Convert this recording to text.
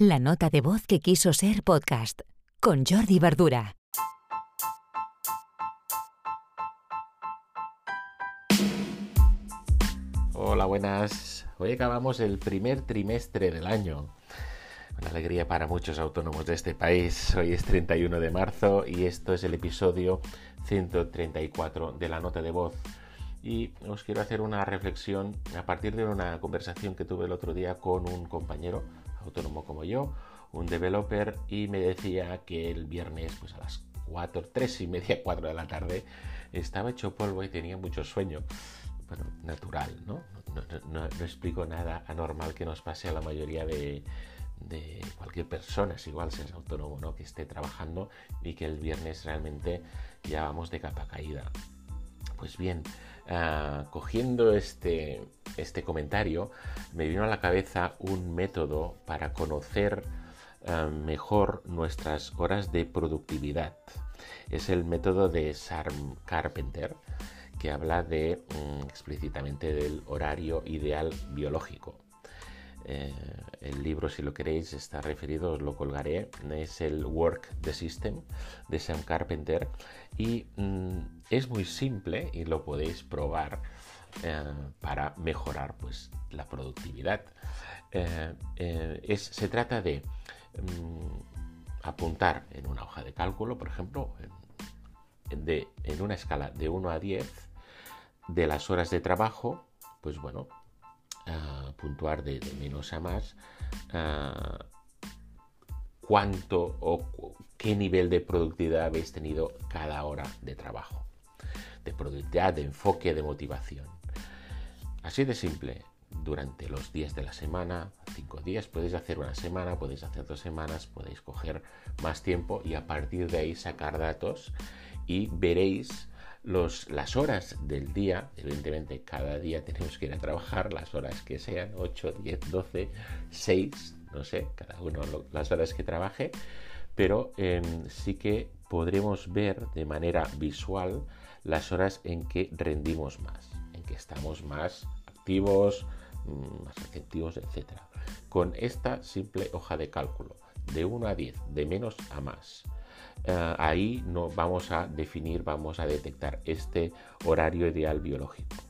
La nota de voz que quiso ser podcast con Jordi Verdura. Hola, buenas. Hoy acabamos el primer trimestre del año. Una alegría para muchos autónomos de este país. Hoy es 31 de marzo y esto es el episodio 134 de la nota de voz. Y os quiero hacer una reflexión a partir de una conversación que tuve el otro día con un compañero autónomo como yo, un developer, y me decía que el viernes, pues a las 4, 3 y media, 4 de la tarde, estaba hecho polvo y tenía mucho sueño. Bueno, natural, ¿no? No, explico nada anormal que nos pase a la mayoría de, cualquier persona, es igual si es autónomo, ¿no? Que esté trabajando y que el viernes realmente ya vamos de capa caída. Pues bien, ah, cogiendo este, este comentario, me vino a la cabeza un método para conocer ah, mejor nuestras horas de productividad. Es el método de Sam Carpenter, que habla de mm, explícitamente del horario ideal biológico. Eh, el libro, si lo queréis, está referido, os lo colgaré, es el Work the System de Sam Carpenter y mm, es muy simple y lo podéis probar eh, para mejorar pues, la productividad. Eh, se trata de mm, apuntar en una hoja de cálculo, por ejemplo, de, en una escala de 1 a 10 de las horas de trabajo, pues bueno, puntuar de, menos a más cuánto o qué nivel de productividad habéis tenido cada hora de trabajo. De productividad, de enfoque, de motivación. Así de simple. Durante los días de la semana, cinco días, podéis hacer una semana, podéis hacer dos semanas, podéis coger más tiempo y a partir de ahí sacar datos y veréis las horas del día, evidentemente cada día tenemos que ir a trabajar, las horas que sean, 8, 10, 12, 6, no sé, cada uno las horas que trabaje, pero em, sí que podremos ver de manera visual las horas en que rendimos más, en que estamos más activos, mm, más receptivos, etc. Con esta simple hoja de cálculo, de 1 a 10, de menos a más. Eh, ahí no vamos a definir, vamos a detectar este horario ideal biológico.